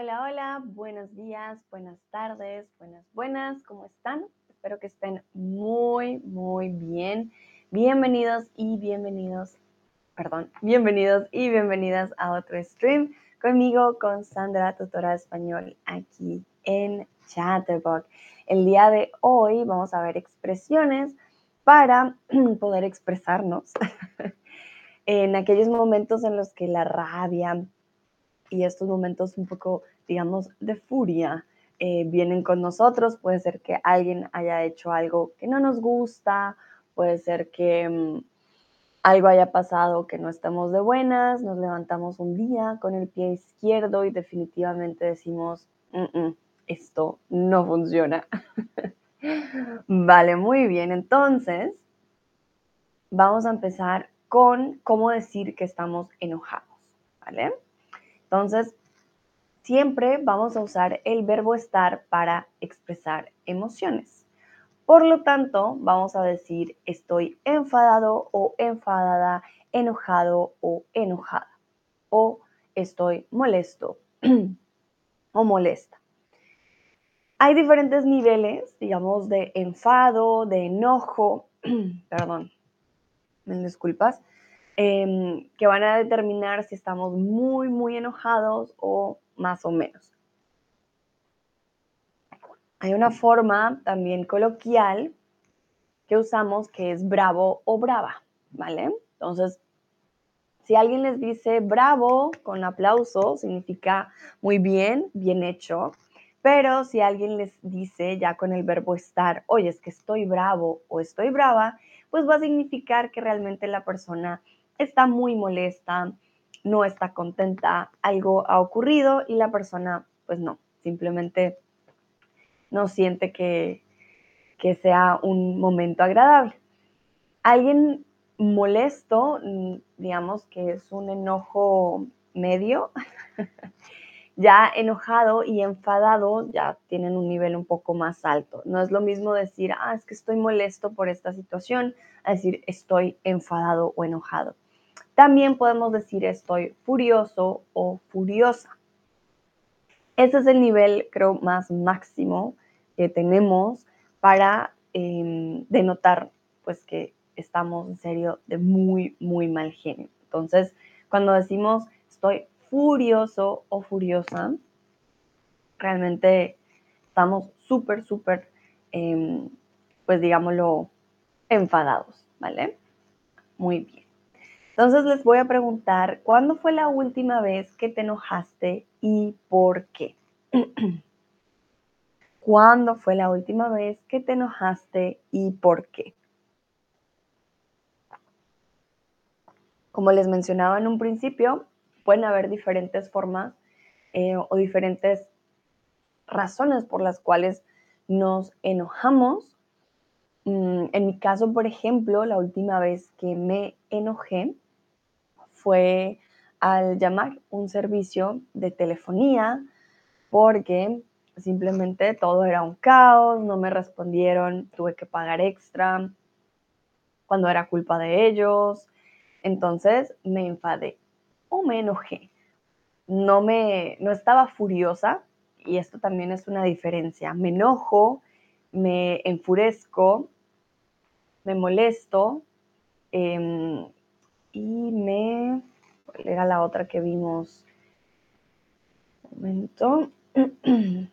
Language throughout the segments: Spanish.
Hola, hola, buenos días, buenas tardes, buenas, buenas, ¿cómo están? Espero que estén muy, muy bien. Bienvenidos y bienvenidos, perdón, bienvenidos y bienvenidas a otro stream conmigo, con Sandra, tutora de español, aquí en Chatterbox. El día de hoy vamos a ver expresiones para poder expresarnos en aquellos momentos en los que la rabia y estos momentos un poco, digamos, de furia eh, vienen con nosotros. Puede ser que alguien haya hecho algo que no nos gusta, puede ser que mm, algo haya pasado que no estamos de buenas, nos levantamos un día con el pie izquierdo y definitivamente decimos, esto no funciona. vale, muy bien. Entonces, vamos a empezar con cómo decir que estamos enojados, ¿vale? Entonces, siempre vamos a usar el verbo estar para expresar emociones. Por lo tanto, vamos a decir estoy enfadado o enfadada, enojado o enojada. O estoy molesto o molesta. Hay diferentes niveles, digamos, de enfado, de enojo, perdón, me disculpas, em, que van a determinar si estamos muy, muy enojados o más o menos. Hay una forma también coloquial que usamos que es bravo o brava, ¿vale? Entonces, si alguien les dice bravo con aplauso, significa muy bien, bien hecho. Pero si alguien les dice ya con el verbo estar, oye, es que estoy bravo o estoy brava, pues va a significar que realmente la persona está muy molesta, no está contenta, algo ha ocurrido y la persona, pues no, simplemente no siente que, que sea un momento agradable. Alguien molesto, mm, digamos que es un enojo medio, ya enojado y enfadado ya tienen un nivel un poco más alto. No es lo mismo decir, ah, es que estoy molesto por esta situación, a decir, estoy enfadado o enojado. También podemos decir, estoy furioso o furiosa. Ese es el nivel, creo, más máximo que tenemos para em, denotar, pues, que estamos en serio de muy, muy mal genio. Entonces, cuando decimos estoy furioso o furiosa, realmente estamos súper, súper, em, pues digámoslo, enfadados, ¿vale? Muy bien. Entonces les voy a preguntar, ¿cuándo fue la última vez que te enojaste y por qué? ¿Cuándo fue la última vez que te enojaste y por qué? Como les mencionaba en un principio, pueden haber diferentes formas eh, o diferentes razones por las cuales nos enojamos. Mm, en mi caso, por ejemplo, la última vez que me enojé fue al llamar un servicio de telefonía porque simplemente todo era un caos, no me respondieron, tuve que pagar extra cuando era culpa de ellos. Entonces me enfadé o me enojé. No me no estaba furiosa y esto también es una diferencia. Me enojo, me enfurezco, me molesto em, y me ¿cuál era la otra que vimos? Un momento.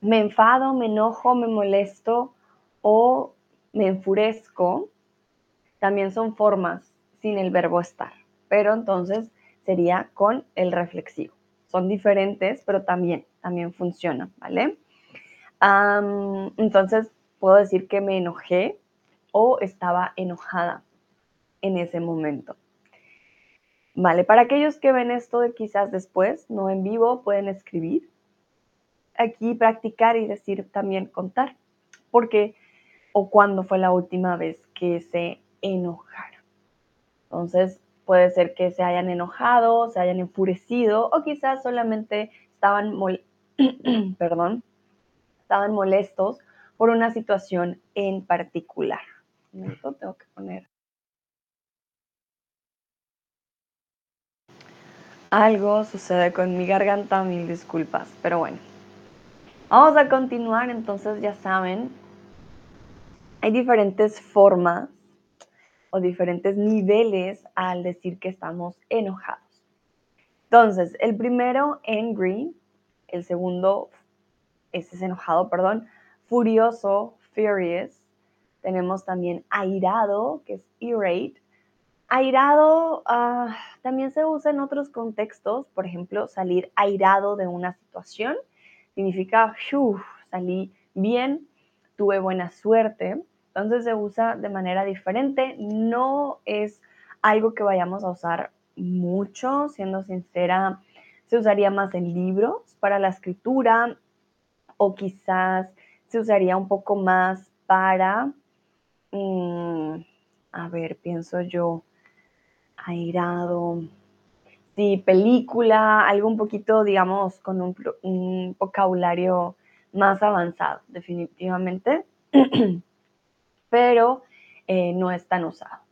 me enfado, me enojo, me molesto o me enfurezco. También son formas sin el verbo estar, pero entonces sería con el reflexivo. Son diferentes, pero también, también funcionan, ¿vale? entonces puedo decir que me enojé o estaba enojada en ese momento. Vale, para aquellos que ven esto de quizás después, no en vivo, pueden escribir aquí, practicar y decir también contar. Porque o cuándo fue la última vez que se enojaron. Entonces, puede ser que se hayan enojado, se hayan enfurecido o quizás solamente estaban, perdón, estaban molestos por una situación en particular. tengo que poner Algo sucede con mi garganta, mil disculpas, pero bueno. Vamos a continuar, entonces ya saben, hay diferentes formas o diferentes niveles al decir que estamos enojados. Entonces, el primero, angry, el segundo, ese es enojado, perdón, furioso, furious. Tenemos también airado, que es irate. Airado uh, también se usa en otros contextos, por ejemplo, salir airado de una situación significa, salí bien, tuve buena suerte. Entonces se usa de manera diferente, no es algo que vayamos a usar mucho, siendo sincera, se usaría más en libros para la escritura o quizás se usaría un poco más para, mm, a ver, pienso yo, airado, sí, película, algo un poquito, digamos, con un, vocabulario más avanzado, definitivamente, pero eh, no es tan usado.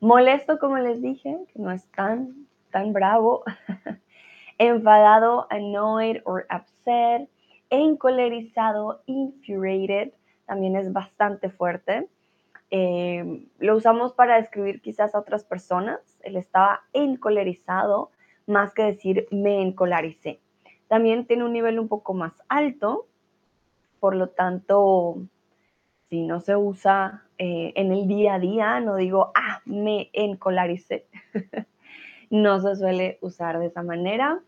Molesto, como les dije, que no es tan, tan bravo. Enfadado, annoyed or upset. Encolerizado, infuriated, también es bastante fuerte. Eh, lo usamos para describir quizás a otras personas. Él estaba encolerizado, más que decir me encolaricé. También tiene un nivel un poco más alto, por lo tanto, si no se usa eh, en el día a día, no digo, ah, me encolaricé. no se suele usar de esa manera.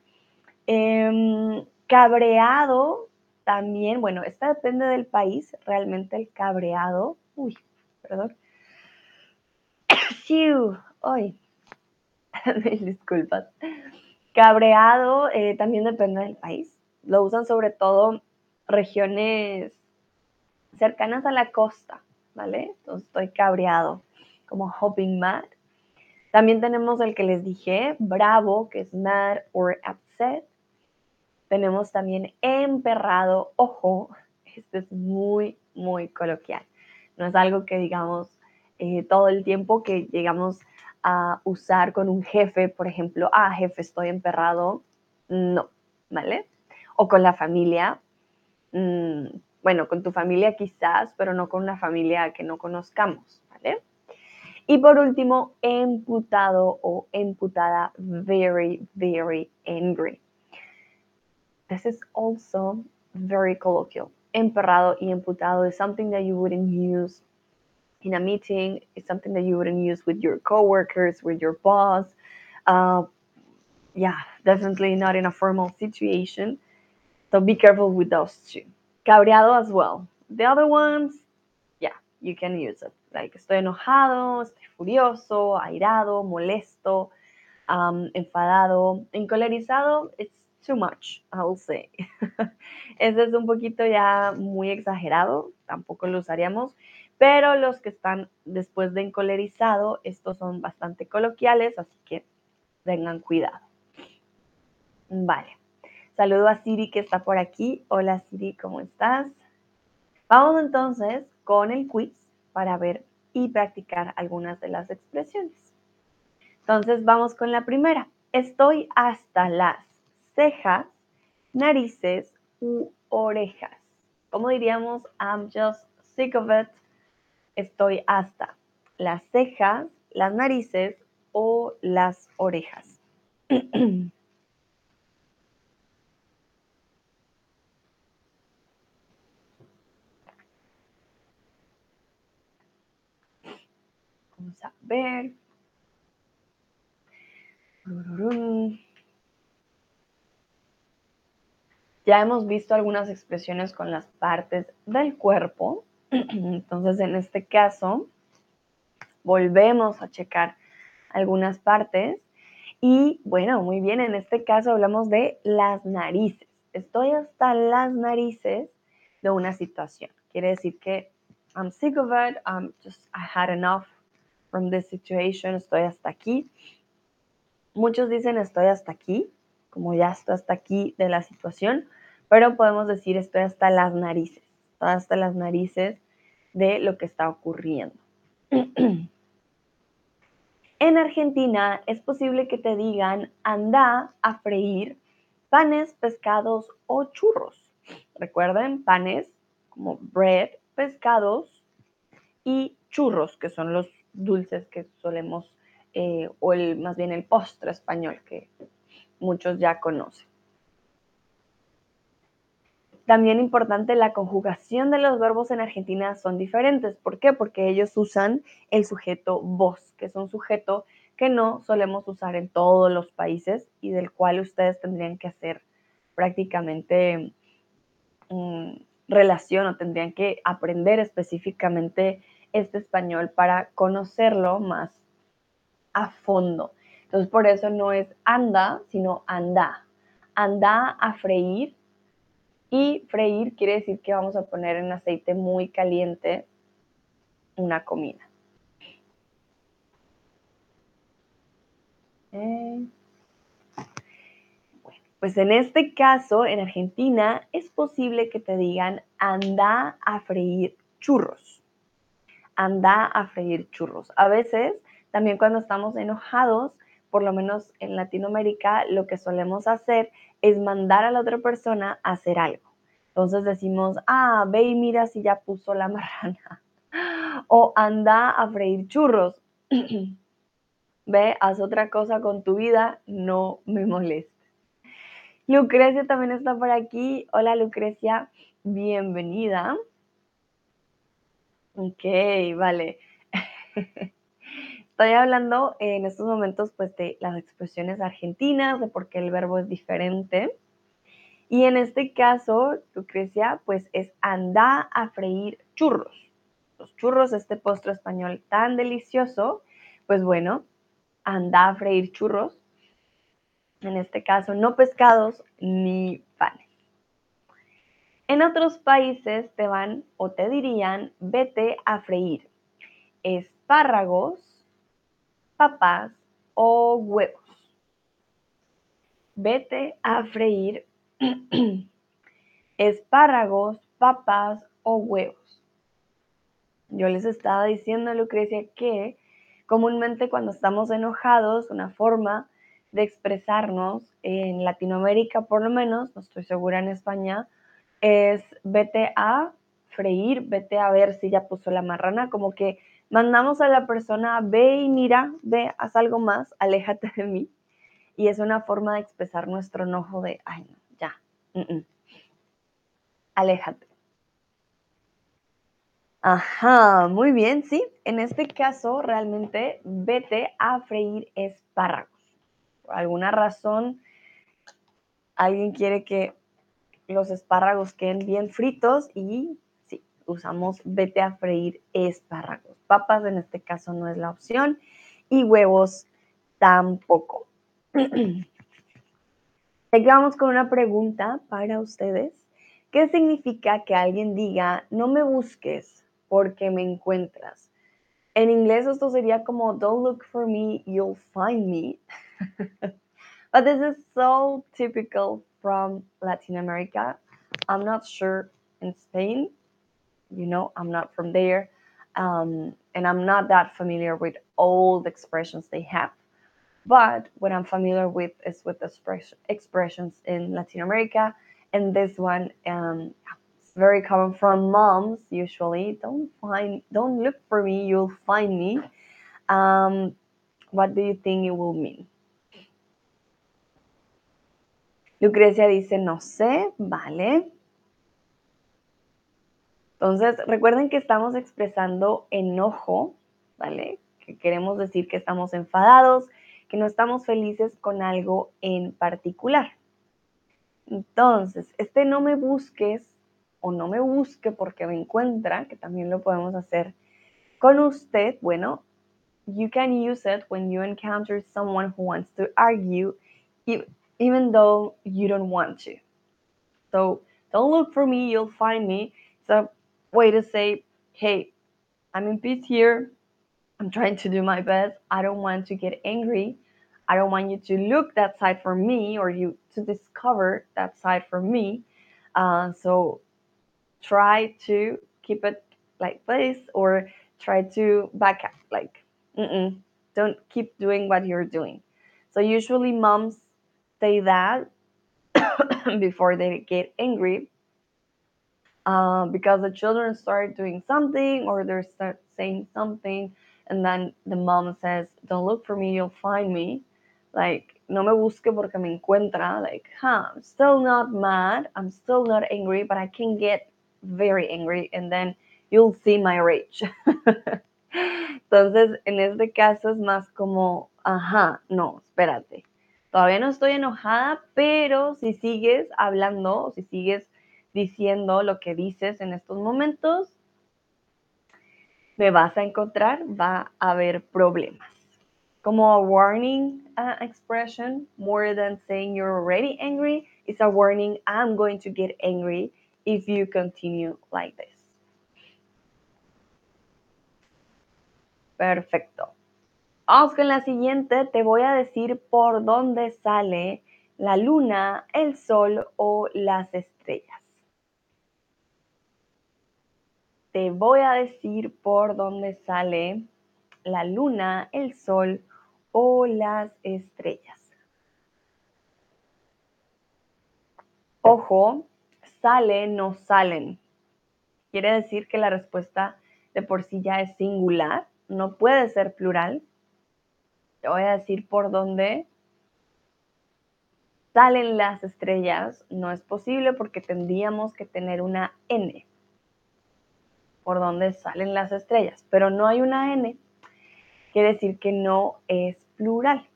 Em, cabreado también, bueno, esta depende del país, realmente el cabreado. Uy, perdón. Uy, disculpas. Cabreado eh, también depende del país. Lo usan sobre todo regiones cercanas a la costa, ¿vale? Entonces estoy cabreado, como hopping mad. También tenemos el que les dije, bravo, que es mad or upset. Tenemos también emperrado, ojo, este es muy, muy coloquial. No es algo que digamos eh, todo el tiempo que llegamos a usar con un jefe, por ejemplo, ah, jefe, estoy emperrado. No, ¿vale? O con la familia. Mm, bueno, con tu familia quizás, pero no con una familia que no conozcamos, ¿vale? Y por último, emputado o emputada, very, very angry. This is also very colloquial. Emperrado y emputado is something that you wouldn't use in a meeting. It's something that you wouldn't use with your coworkers, with your boss. Uh, yeah, definitely not in a formal situation. So be careful with those two. Cabreado as well. The other ones, yeah, you can use it. Like estoy enojado, estoy furioso, airado, molesto, um, enfadado, encolerizado. It's too much, I'll say. Ese es un poquito ya muy exagerado, tampoco lo usaríamos. Pero los que están después de encolerizado, estos son bastante coloquiales, así que tengan cuidado. Vale. Saludo a Siri que está por aquí. Hola Siri, ¿cómo estás? Vamos entonces con el quiz para ver y practicar algunas de las expresiones. Entonces vamos con la primera. Estoy hasta las cejas, narices u orejas. ¿Cómo diríamos? I'm just sick of it estoy hasta las cejas, las narices o las orejas. Vamos a ver. Ya hemos visto algunas expresiones con las partes del cuerpo. Entonces, en este caso, volvemos a checar algunas partes. Y bueno, muy bien, en este caso hablamos de las narices. Estoy hasta las narices de una situación. Quiere decir que I'm sick of it, I'm just, I had enough from this situation, estoy hasta aquí. Muchos dicen estoy hasta aquí, como ya estoy hasta aquí de la situación, pero podemos decir estoy hasta las narices, hasta las narices de lo que está ocurriendo. En Argentina es posible que te digan anda a freír panes, pescados o churros. Recuerden, panes como bread, pescados y churros, que son los dulces que solemos, eh, o el, más bien el postre español que muchos ya conocen. También importante, la conjugación de los verbos en Argentina son diferentes. ¿Por qué? Porque ellos usan el sujeto vos, que es un sujeto que no solemos usar en todos los países y del cual ustedes tendrían que hacer prácticamente mm, relación o tendrían que aprender específicamente este español para conocerlo más a fondo. Entonces, por eso no es anda, sino anda. Anda a freír y freír quiere decir que vamos a poner en aceite muy caliente una comida. Bueno, pues en este caso, en Argentina, es posible que te digan anda a freír churros. Anda a freír churros. A veces, también cuando estamos enojados, por lo menos en Latinoamérica, lo que solemos hacer es mandar a la otra persona a hacer algo. Entonces decimos, ah, ve y mira si ya puso la marrana. O anda a freír churros. ve, haz otra cosa con tu vida, no me molestes. Lucrecia también está por aquí. Hola Lucrecia, bienvenida. Ok, vale. Estoy hablando en estos momentos pues de las expresiones argentinas, de por qué el verbo es diferente. Y en este caso, Lucrecia, pues es anda a freír churros. Los churros, este postre español tan delicioso, pues bueno, anda a freír churros. En este caso, no pescados ni panes. En otros países te van o te dirían, vete a freír espárragos, papas o huevos. Vete a freír espárragos, papas o huevos. Yo les estaba diciendo, Lucrecia, que comúnmente cuando estamos enojados, una forma de expresarnos en Latinoamérica, por lo menos, no estoy segura en España, es vete a freír, vete a ver si ya puso la marrana, como que mandamos a la persona, ve y mira, ve, haz algo más, aléjate de mí. Y es una forma de expresar nuestro enojo de, ay, no, ya, aléjate. Ajá, muy bien, sí. En este caso, realmente vete a freír espárragos. Por alguna razón, alguien quiere que los espárragos queden bien fritos y usamos vete a freír espárragos. Papas en este caso no es la opción y huevos tampoco. Seguimos con una pregunta para ustedes. ¿Qué significa que alguien diga no me busques porque me encuentras? En inglés esto sería como don't look for me, you'll find me. But this is so typical from Latin America. I'm not sure in Spain, you know, I'm not from there. Um, and I'm not that familiar with all the expressions they have. But what I'm familiar with is with the expressions in Latin America. And this one, um, it's very common from moms usually. Don't find, don't look for me, you'll find me. Um, what do you think it will mean? Lucrecia dice, no sé, vale. Entonces, recuerden que estamos expresando enojo, ¿vale? Que queremos decir que estamos enfadados, que no estamos felices con algo en particular. Entonces, este no me busques o no me busque porque me encuentra, que también lo podemos hacer con usted, bueno, you can use it when you encounter someone who wants to argue, even though you don't want to. So, don't look for me, you'll find me. Way to say, hey, I'm in peace here. I'm trying to do my best. I don't want to get angry. I don't want you to look that side for me or you to discover that side for me. Uh, so try to keep it like this or try to back up like mm-mm, don't keep doing what you're doing. So usually moms say that before they get angry uh, because the children start doing something or they start saying something and then the mom says don't look for me you'll find me. Like no me busque porque me encuentra. Like huh i'm still not mad i'm still not angry but i can get very angry and then you'll see my rage. Entonces en este caso es más como ajá no espérate. Todavía no estoy enojada pero si sigues hablando si sigues diciendo lo que dices en estos momentos me vas a encontrar va a haber problemas como a warning uh, expression more than saying you're already angry. It's a warning I'm going to get angry if you continue like this. Perfecto. Vamos con la siguiente. Te voy a decir por dónde sale la luna, el sol o las estrellas. Te voy a decir por dónde sale la luna, el sol o las estrellas. Ojo, sale, no salen. Quiere decir que la respuesta de por sí ya es singular, no puede ser plural. Te voy a decir por dónde salen las estrellas. No es posible porque tendríamos que tener una N. Por dónde salen las estrellas. Pero no hay una N. Quiere decir que no es plural.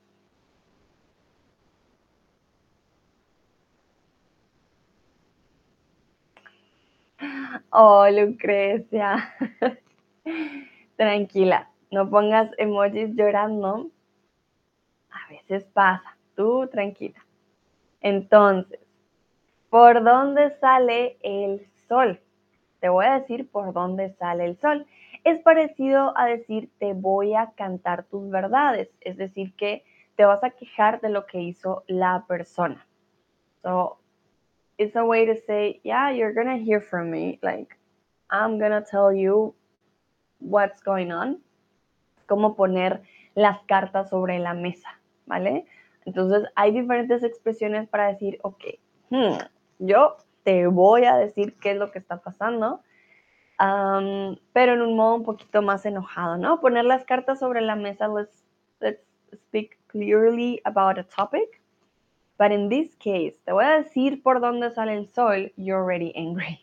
Oh, Lucrecia. Tranquila, no pongas emojis llorando. A veces pasa, tú tranquila. Entonces, ¿por dónde sale el sol? Te voy a decir por dónde sale el sol es parecido a decir te voy a cantar tus verdades, es decir, que te vas a quejar de lo que hizo la persona. So it's a way to say, yeah, you're gonna hear from me, like I'm gonna tell you what's going on, cómo poner las cartas sobre la mesa, ¿vale? Entonces hay diferentes expresiones para decir, ok, hmm, yo te voy a decir qué es lo que está pasando pero en un modo un poquito más enojado, ¿no? Poner las cartas sobre la mesa, let's, let's speak clearly about a topic. But in this case, te voy a decir por dónde sale el sol, you're already angry.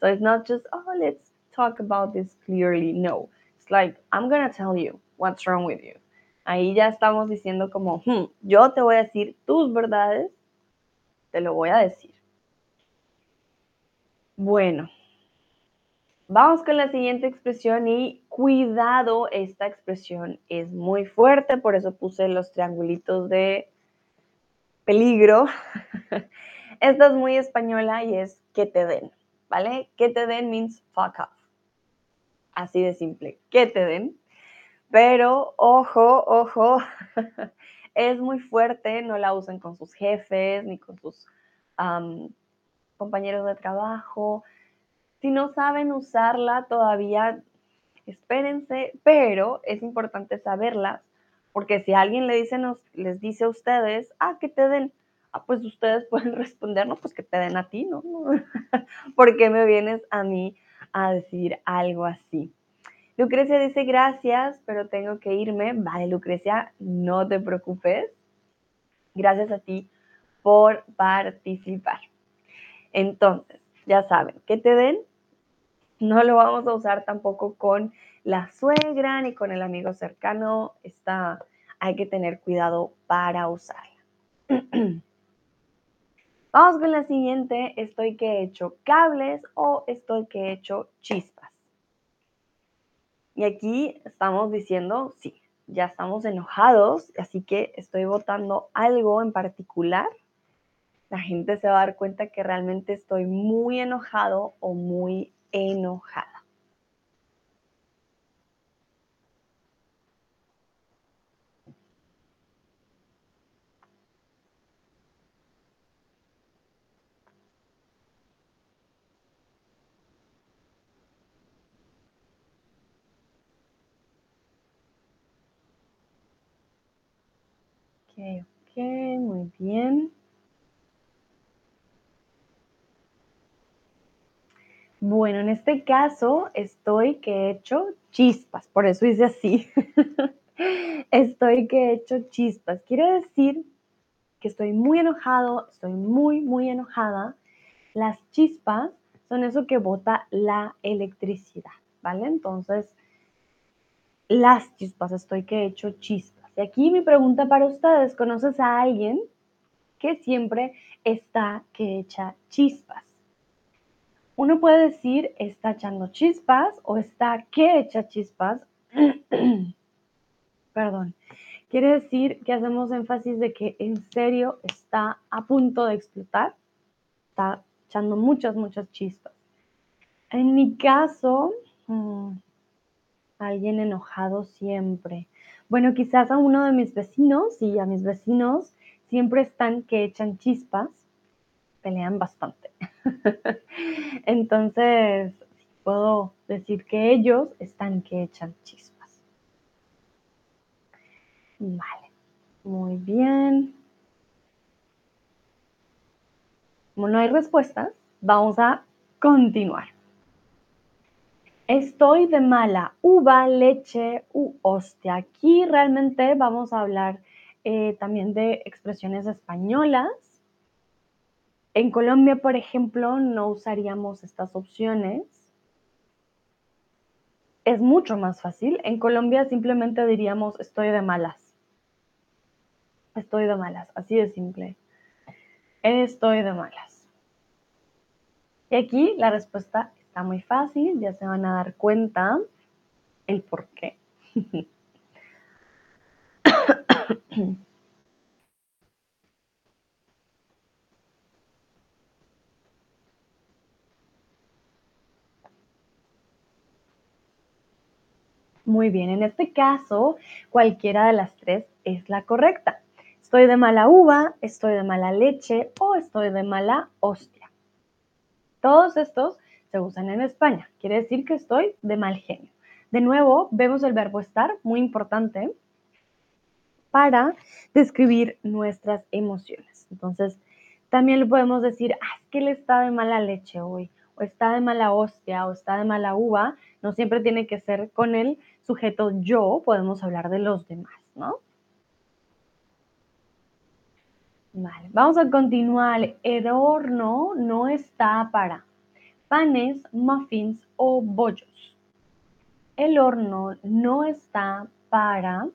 So it's not just, oh, let's talk about this clearly. No, it's like, I'm gonna tell you what's wrong with you. Ahí ya estamos diciendo como, hmm, yo te voy a decir tus verdades, te lo voy a decir. Bueno, Vamos con la siguiente expresión y cuidado, esta expresión es muy fuerte, por eso puse los triangulitos de peligro. Esta es muy española y es que te den, ¿vale? Que te den means fuck off. Así de simple, que te den. Pero ojo, ojo, es muy fuerte, no la usen con sus jefes ni con sus compañeros de trabajo si no saben usarla todavía, espérense, pero es importante saberlas, porque si alguien le dice, nos, les dice a ustedes, ah, que te den, ah, pues ustedes pueden responder, no, pues que te den a ti, ¿no? ¿Por qué me vienes a mí a decir algo así? Lucrecia dice gracias, pero tengo que irme. Vale, Lucrecia, no te preocupes. Gracias a ti por participar. Entonces, ya saben, que te den, no lo vamos a usar tampoco con la suegra ni con el amigo cercano. Está, hay que tener cuidado para usarla. Vamos con la siguiente. Estoy que he hecho cables o estoy que he hecho chispas. Y aquí estamos diciendo, sí, ya estamos enojados, así que estoy votando algo en particular la gente se va a dar cuenta que realmente estoy muy enojado o muy enojada. Ok, ok, muy bien. Bueno, en este caso estoy que he hecho chispas, por eso hice así. estoy que he hecho chispas. Quiere decir que estoy muy enojado, estoy muy, muy enojada. Las chispas son eso que bota la electricidad, ¿vale? Entonces, las chispas, estoy que he hecho chispas. Y aquí mi pregunta para ustedes, ¿conoces a alguien que siempre está que echa chispas? Uno puede decir está echando chispas o está que echa chispas. Perdón. Quiere decir que hacemos énfasis de que en serio está a punto de explotar. Está echando muchas, muchas chispas. En mi caso, mm, alguien enojado siempre. Bueno, quizás a uno de mis vecinos y a mis vecinos siempre están que echan chispas, pelean bastante. Entonces, puedo decir que ellos están que echan chispas. Vale, muy bien. Como no hay respuestas, vamos a continuar. Estoy de mala uva, leche u hostia. Aquí realmente vamos a hablar eh, también de expresiones españolas en Colombia, por ejemplo, no usaríamos estas opciones. Es mucho más fácil. En Colombia simplemente diríamos estoy de malas. Estoy de malas, así de simple. Estoy de malas. Y aquí la respuesta está muy fácil, ya se van a dar cuenta el por qué. Muy bien, en este caso, cualquiera de las tres es la correcta. Estoy de mala uva, estoy de mala leche o estoy de mala hostia. Todos estos se usan en España. Quiere decir que estoy de mal genio. De nuevo, vemos el verbo estar, muy importante, para describir nuestras emociones. Entonces, también le podemos decir, ah, es que él está de mala leche hoy, o está de mala hostia, o está de mala uva. No siempre tiene que ser con él sujeto yo, podemos hablar de los demás, ¿no? Vale, vamos a continuar. El horno no está para panes, muffins o bollos. El horno no está para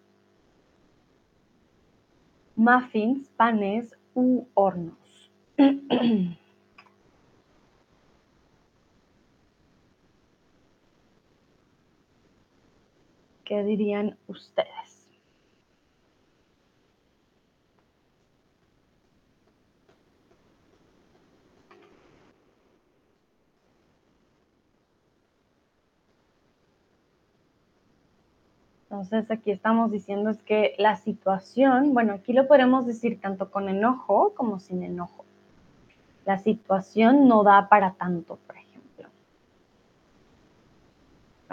muffins, panes u hornos. ¿Qué dirían ustedes? Entonces aquí estamos diciendo es que la situación, bueno, aquí lo podemos decir tanto con enojo como sin enojo. La situación no da para tanto,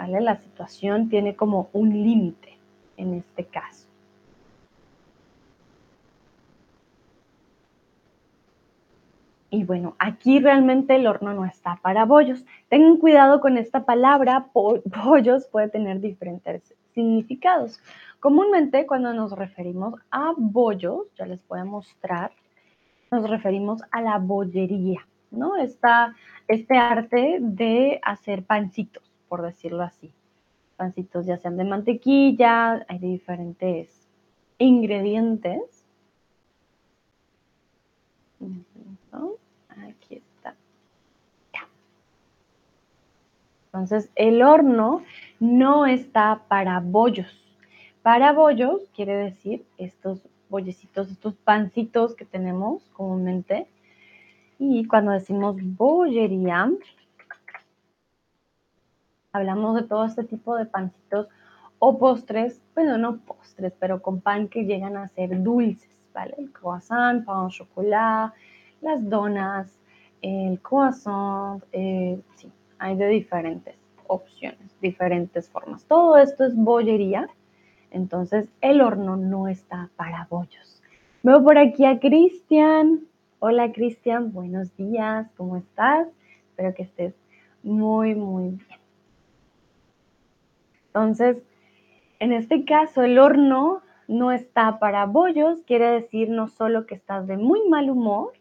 la situación tiene como un límite en este caso. Y bueno, aquí realmente el horno no está para bollos. Tengan cuidado con esta palabra, bollos puede tener diferentes significados. Comúnmente cuando nos referimos a bollos, ya les voy a mostrar, nos referimos a la bollería, ¿no? Está este arte de hacer pancitos por decirlo así. Pancitos ya sean de mantequilla, hay diferentes ingredientes. Aquí está. Entonces, el horno no está para bollos. Para bollos quiere decir estos bollecitos, estos pancitos que tenemos comúnmente. Y cuando decimos bollería, hablamos de todo este tipo de pancitos o postres, bueno, no postres, pero con pan que llegan a ser dulces, ¿vale? El croissant, pan au chocolate, las donas, el croissant, eh, sí, hay de diferentes opciones, diferentes formas. Todo esto es bollería, entonces el horno no está para bollos. Veo por aquí a Cristian. Hola Cristian, buenos días, ¿cómo estás? Espero que estés muy, muy. Entonces, en este caso, el horno no está para bollos, quiere decir no solo que estás de muy mal humor,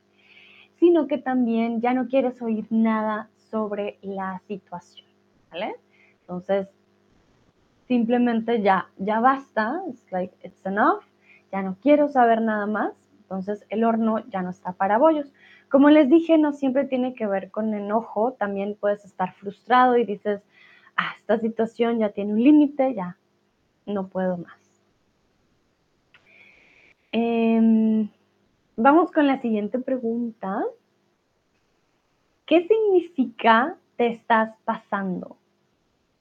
sino que también ya no quieres oír nada sobre la situación. Entonces, simplemente ya, ya basta, like, it's enough, ya no quiero saber nada más, entonces el horno ya no está para bollos. Como les dije, no siempre tiene que ver con enojo, también puedes estar frustrado y dices, ah, esta situación ya tiene un límite, ya no puedo más. Em, vamos con la siguiente pregunta. ¿Qué significa te estás pasando?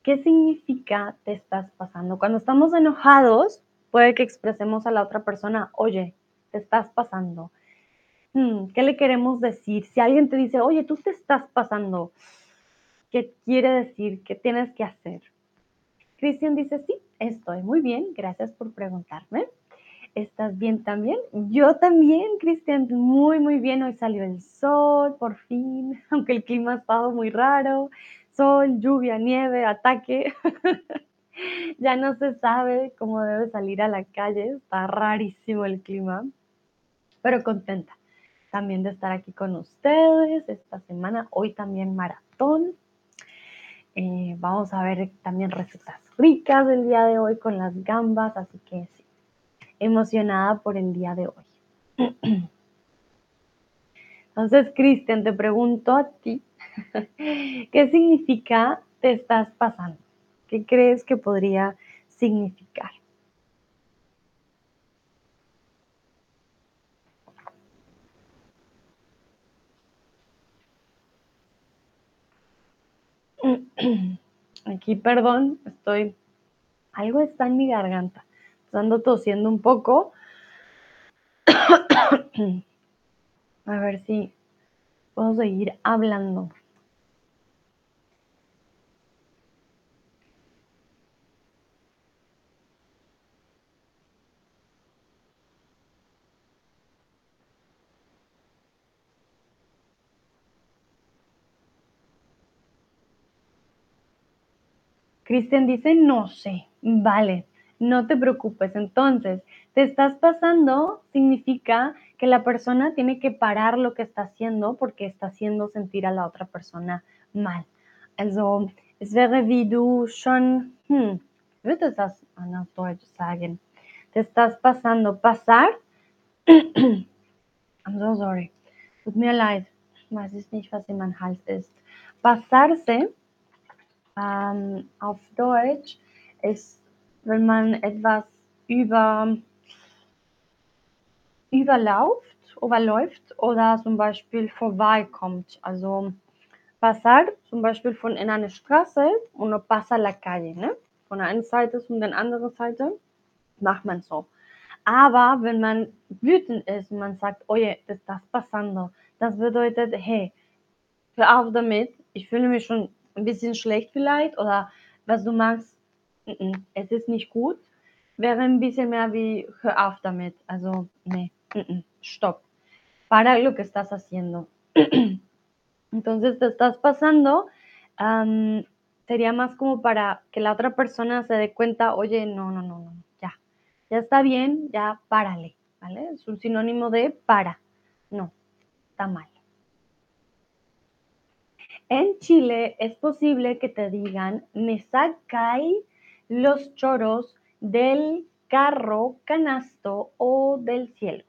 ¿Qué significa te estás pasando? Cuando estamos enojados, puede que expresemos a la otra persona, oye, te estás pasando. Hmm, ¿Qué le queremos decir? Si alguien te dice, oye, tú te estás pasando, ¿qué quiere decir? ¿Qué tienes que hacer? Cristian dice, sí, estoy muy bien, gracias por preguntarme. ¿Estás bien también? Yo también, Cristian, muy, muy bien. Hoy salió el sol, por fin, aunque el clima ha estado muy raro. Sol, lluvia, nieve, ataque. ya no se sabe cómo debe salir a la calle. Está rarísimo el clima, pero contenta también de estar aquí con ustedes esta semana. Hoy también maratón. Eh, vamos a ver también recetas ricas del día de hoy con las gambas, así que sí, emocionada por el día de hoy. Entonces, Cristian, te pregunto a ti, ¿qué significa te estás pasando? ¿Qué crees que podría significar? Aquí, perdón, estoy, algo está en mi garganta. Ando tosiendo un poco. A ver si puedo seguir hablando. Cristian dice, no sé, vale, no te preocupes. Entonces, te estás pasando significa que la persona tiene que parar lo que está haciendo porque está haciendo sentir a la otra persona mal. Also, es wäre wie du schon, hm, würde das auf Deutsch sagen? Te estás pasando. Pasar, I'm so sorry, tut mir leid, weiß ich nicht, was in mein Hals ist. Pasarse ähm, auf Deutsch ist, wenn man etwas über, überläuft, überläuft oder zum Beispiel vorbeikommt. Also pasar zum Beispiel von in eine Straße und no la calle. Ne? Von der einen Seite zu der anderen Seite macht man so. Aber wenn man wütend ist und man sagt, oye, das estás pasando, das bedeutet, hey, hör auf damit, ich fühle mich schon ein bisschen schlecht vielleicht oder was du magst, es ist nicht gut, wäre ein bisschen mehr wie, hör auf damit, also, nee, stop, para lo que estás haciendo. Entonces te estás pasando, um, sería más como para que la otra persona se dé cuenta, oye, no, no, no, no, ya, ya está bien, ya párale, ¿vale? Es un sinónimo de para, no, está mal. En Chile es posible que te digan, me sacai los choros del carro, canasto o del cielo.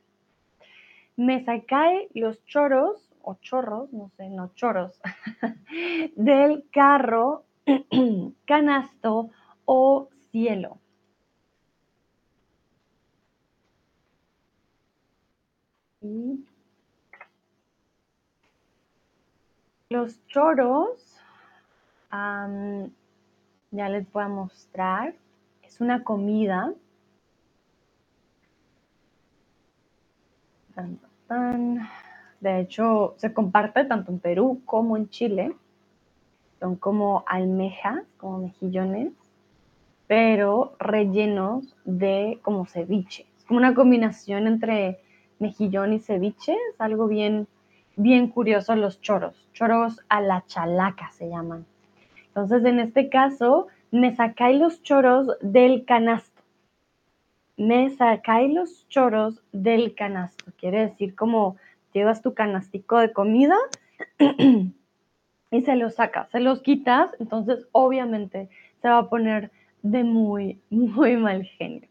Me sacai los choros o chorros, no sé, no choros, del carro, canasto o cielo. Y los choros, ya les voy a mostrar, es una comida. De hecho, se comparte tanto en Perú como en Chile. Son como almejas, como mejillones, pero rellenos de como ceviche. Es como una combinación entre mejillón y ceviche, es algo bien, bien curioso los choros. Choros a la chalaca se llaman. Entonces, en este caso, me sacáis los choros del canasto. Me sacáis los choros del canasto. Quiere decir como llevas tu canastico de comida y se los sacas, se los quitas, entonces obviamente se va a poner de muy, muy mal genio.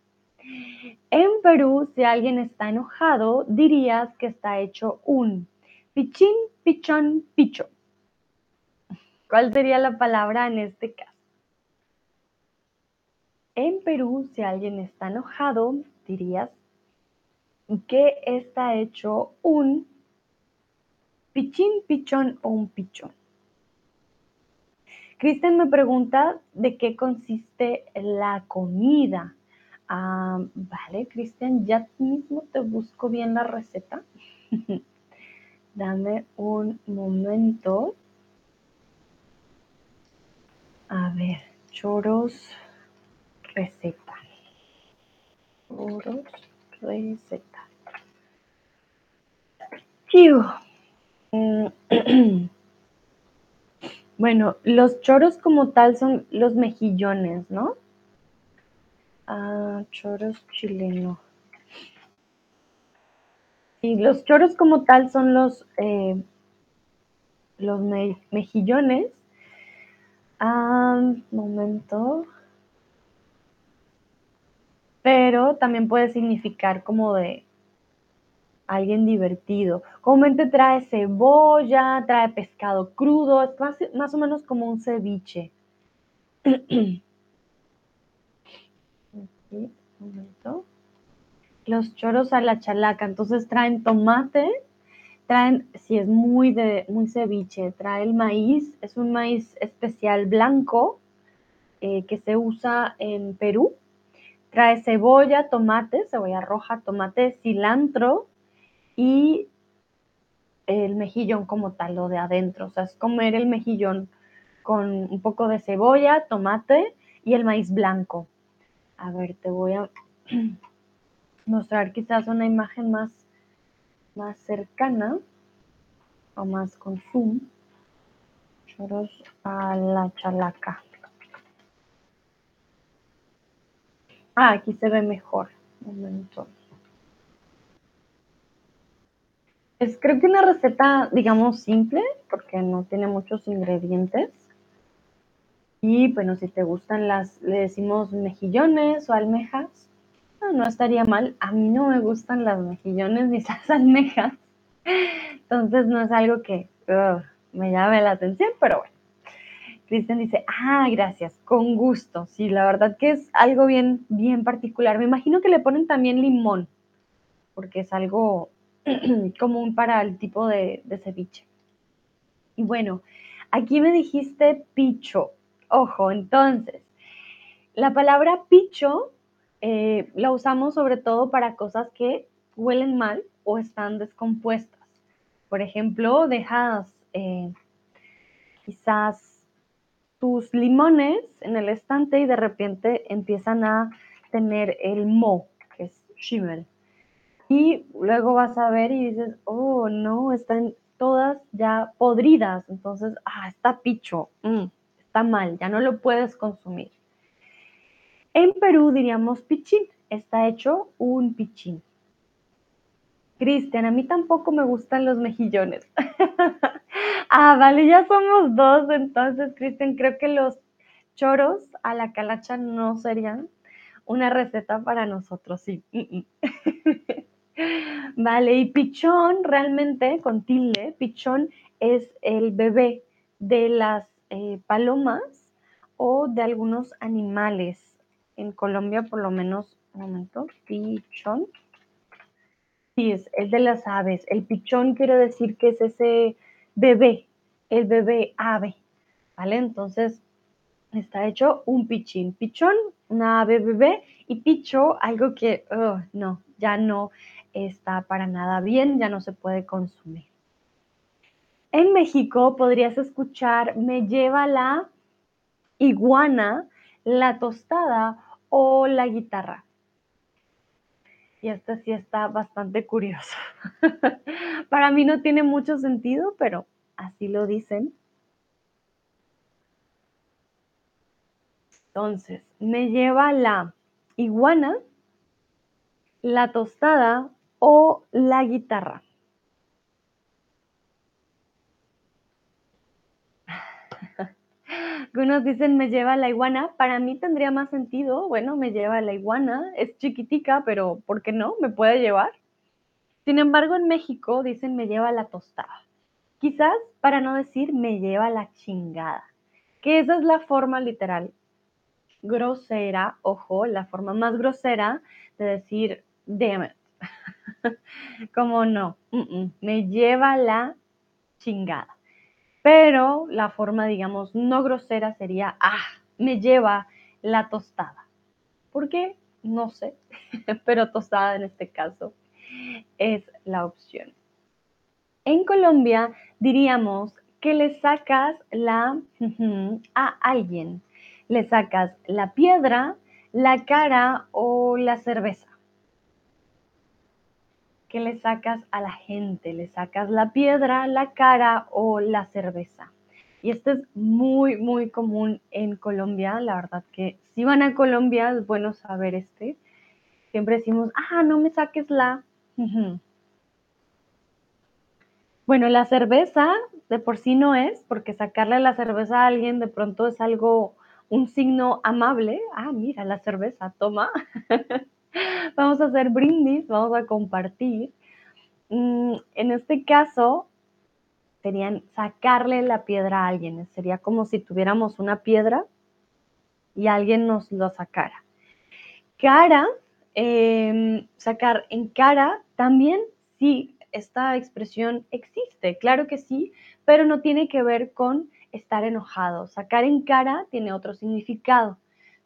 En Perú, si alguien está enojado, dirías que está hecho un pichín, pichón, picho. ¿Cuál sería la palabra en este caso? En Perú, si alguien está enojado, dirías que está hecho un pichín, pichón o un pichón. Cristian me pregunta de qué consiste la comida. Ah, vale, Cristian, ya mismo te busco bien la receta. Dame un momento. A ver, choros, receta. Choros, receta. Bueno, los choros como tal son los mejillones, ¿no? Ah, choros chileno. Los choros como tal son los, eh, los mejillones. Ah, momento. Pero también puede significar como de alguien divertido. Comúnmente trae cebolla, trae pescado crudo, es más, o menos como un ceviche. Los choros a la chalaca, entonces traen tomate, traen, si es muy de muy ceviche, trae el maíz, es un maíz especial blanco eh, que se usa en Perú. Trae cebolla, tomate, cebolla roja, tomate, cilantro, y el mejillón como tal, lo de adentro. O sea, es comer el mejillón con un poco de cebolla, tomate y el maíz blanco. A ver, te voy a mostrar quizás una imagen más, más cercana o más con zoom. Choros a la chalaca. Ah, aquí se ve mejor. Un momento. Es creo que una receta, digamos, simple, porque no tiene muchos ingredientes. Y bueno, si te gustan las, le decimos mejillones o almejas, no, estaría mal. A mí no me gustan las mejillones ni las almejas. Entonces no es algo que me llame la atención, pero bueno. Cristian dice, ah, gracias, con gusto. Sí, la verdad que es algo bien, bien particular. Me imagino que le ponen también limón, porque es algo común para el tipo de, ceviche. Y bueno, aquí me dijiste picho. Ojo, entonces, la palabra picho eh, la usamos sobre todo para cosas que huelen mal o están descompuestas. Por ejemplo, dejas eh, quizás tus limones en el estante y de repente empiezan a tener el mo, que es shimel. Y luego vas a ver y dices, oh, no, están todas ya podridas. Entonces, ah, está picho, mm, está mal, ya no lo puedes consumir. En Perú diríamos pichín, está hecho un pichín. Cristian, a mí tampoco me gustan los mejillones. ah, vale, ya somos dos, entonces, Cristian, creo que los choros a la calacha no serían una receta para nosotros, sí. Vale, y pichón realmente, con tilde, pichón es el bebé de las eh, palomas o de algunos animales. En Colombia, por lo menos, un momento, pichón. Sí, es, es de las aves. El pichón quiere decir que es ese bebé, el bebé ave. ¿Vale? Entonces, está hecho un pichín. Pichón, una ave bebé, y picho, algo que, oh, no, ya no está para nada bien, ya no se puede consumir. En México podrías escuchar me lleva la iguana, la tostada o la guitarra. Y este sí está bastante curioso. Para mí no tiene mucho sentido, pero así lo dicen. Entonces, me lleva la iguana, la tostada o la guitarra. Algunos dicen me lleva la iguana. Para mí tendría más sentido. Bueno, me lleva la iguana. Es chiquitica, pero ¿por qué no? Me puede llevar. Sin embargo, en México dicen me lleva la tostada. Quizás para no decir me lleva la chingada. Que esa es la forma literal grosera, ojo, la forma más grosera de decir damn it. Como no, me lleva la chingada. Pero la forma, digamos, no grosera sería, ah, me lleva la tostada. ¿Por qué? No sé, pero tostada en este caso es la opción. En Colombia diríamos que le sacas la a alguien. Le sacas la piedra, la cara o la cerveza que le sacas a la gente, le sacas la piedra, la cara o la cerveza. Y esto es muy, muy común en Colombia. La verdad que si van a Colombia es bueno saber este. Siempre decimos, ah, no me saques la. Bueno, la cerveza de por sí no es, porque sacarle la cerveza a alguien de pronto es algo, un signo amable. Ah, mira, la cerveza, toma. vamos a hacer brindis, vamos a compartir. Mm, en este caso, serían sacarle la piedra a alguien. Sería como si tuviéramos una piedra y alguien nos lo sacara. Cara, em, sacar en cara, también sí, esta expresión existe, claro que sí, pero no tiene que ver con estar enojado. Sacar en cara tiene otro significado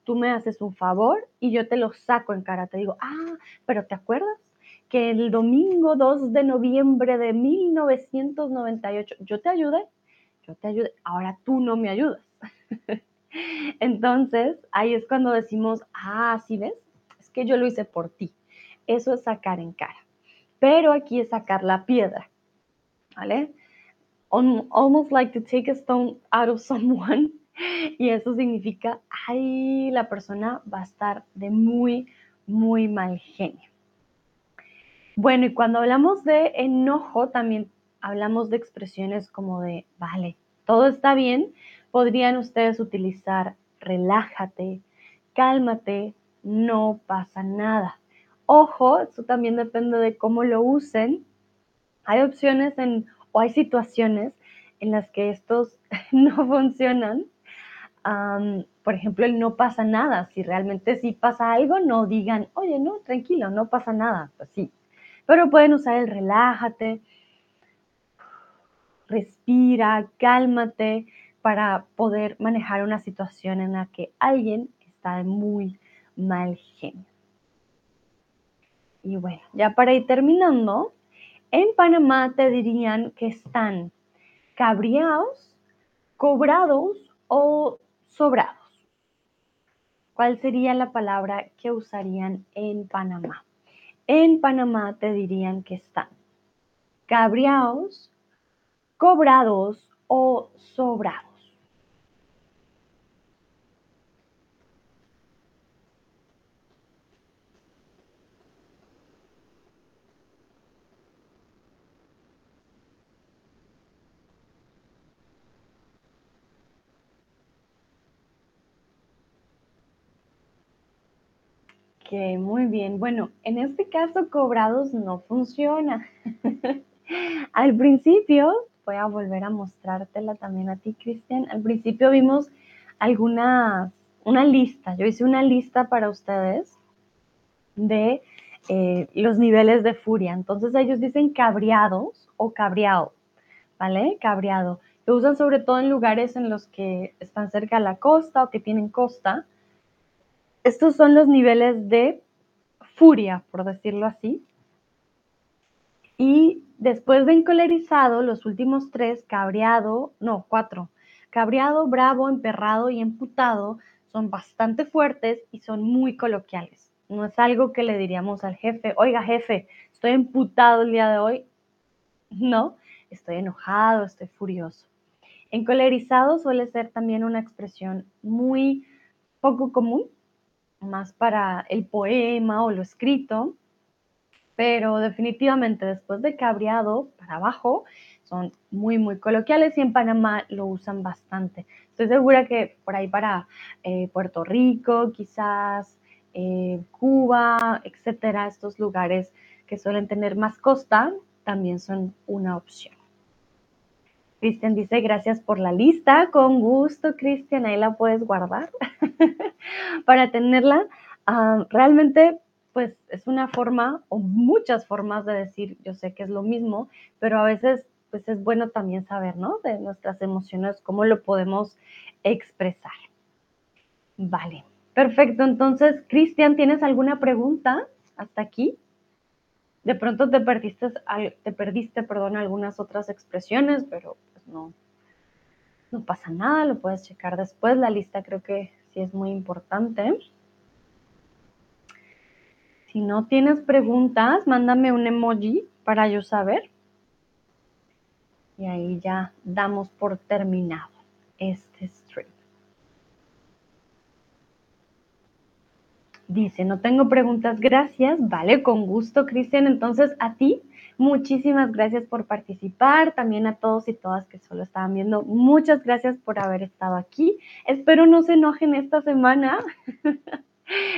tú me haces un favor y yo te lo saco en cara. Te digo, ah, pero ¿te acuerdas? Que el domingo 2 de noviembre de 1998 yo te ayudé, yo te ayudé, ahora tú no me ayudas. Entonces, ahí es cuando decimos, ah, ¿sí ves? Es que yo lo hice por ti. Eso es sacar en cara. Pero aquí es sacar la piedra, ¿vale? almost like to take a stone out of someone y eso significa, ay, la persona va a estar de muy, muy mal genio. Bueno, y cuando hablamos de enojo, también hablamos de expresiones como de, vale, todo está bien. Podrían ustedes utilizar relájate, cálmate, no pasa nada. Ojo, esto también depende de cómo lo usen. Hay opciones en, o hay situaciones en las que estos no funcionan por ejemplo, el no pasa nada. Si realmente sí pasa algo, no digan, oye, no, tranquilo, no pasa nada. Pues sí. Pero pueden usar el relájate, respira, cálmate para poder manejar una situación en la que alguien está de muy mal genio. Y bueno, ya para ir terminando, en Panamá te dirían que están cabreados, cobrados o sobrados. ¿Cuál sería la palabra que usarían en Panamá? En Panamá te dirían que están cabreados, cobrados o sobrados. Muy bien. Bueno, en este caso cobrados no funciona. Al principio, voy a volver a mostrártela también a ti, Cristian. Al principio vimos alguna, una lista. Yo hice una lista para ustedes de eh, los niveles de furia. Entonces ellos dicen cabreados o cabreado, ¿vale? Cabreado. Lo usan sobre todo en lugares en los que están cerca de la costa o que tienen costa estos son los niveles de furia, por decirlo así. Y después de encolerizado, los últimos tres, cabreado, no, cuatro, cabreado, bravo, emperrado y emputado, son bastante fuertes y son muy coloquiales. no es algo que le diríamos al jefe, oiga jefe, estoy emputado el día de hoy. No, estoy enojado, estoy furioso. Encolerizado suele ser también una expresión muy poco común, más para el poema o lo escrito, pero definitivamente después de cabreado para abajo son muy, muy coloquiales y en Panamá lo usan bastante. Estoy segura que por ahí para eh, Puerto Rico, quizás eh, Cuba, etcétera, estos lugares que suelen tener más costa, también son una opción. Cristian dice, gracias por la lista. Con gusto, Cristian, ahí la puedes guardar para tenerla. Ah, realmente, pues es una forma o muchas formas de decir, yo sé que es lo mismo, pero a veces, pues es bueno también saber, ¿no? De nuestras emociones, cómo lo podemos expresar. Vale, perfecto. Entonces, Cristian, ¿tienes alguna pregunta hasta aquí? De pronto te perdiste, te perdiste, perdón, algunas otras expresiones, pero no, no pasa nada, lo puedes checar después. La lista creo que sí es muy importante. Si no tienes preguntas, mándame un emoji para yo saber. Y ahí ya damos por terminado este stream. Dice, no tengo preguntas, gracias. Vale, con gusto, Cristian. Entonces, a ti Muchísimas gracias por participar, también a todos y todas que solo estaban viendo. Muchas gracias por haber estado aquí. Espero no se enojen esta semana.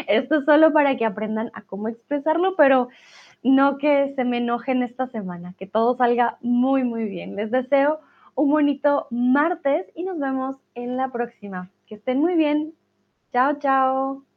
Esto es solo para que aprendan a cómo expresarlo, pero no que se me enojen esta semana, que todo salga muy, muy bien. Les deseo un bonito martes y nos vemos en la próxima. Que estén muy bien. Chao, chao.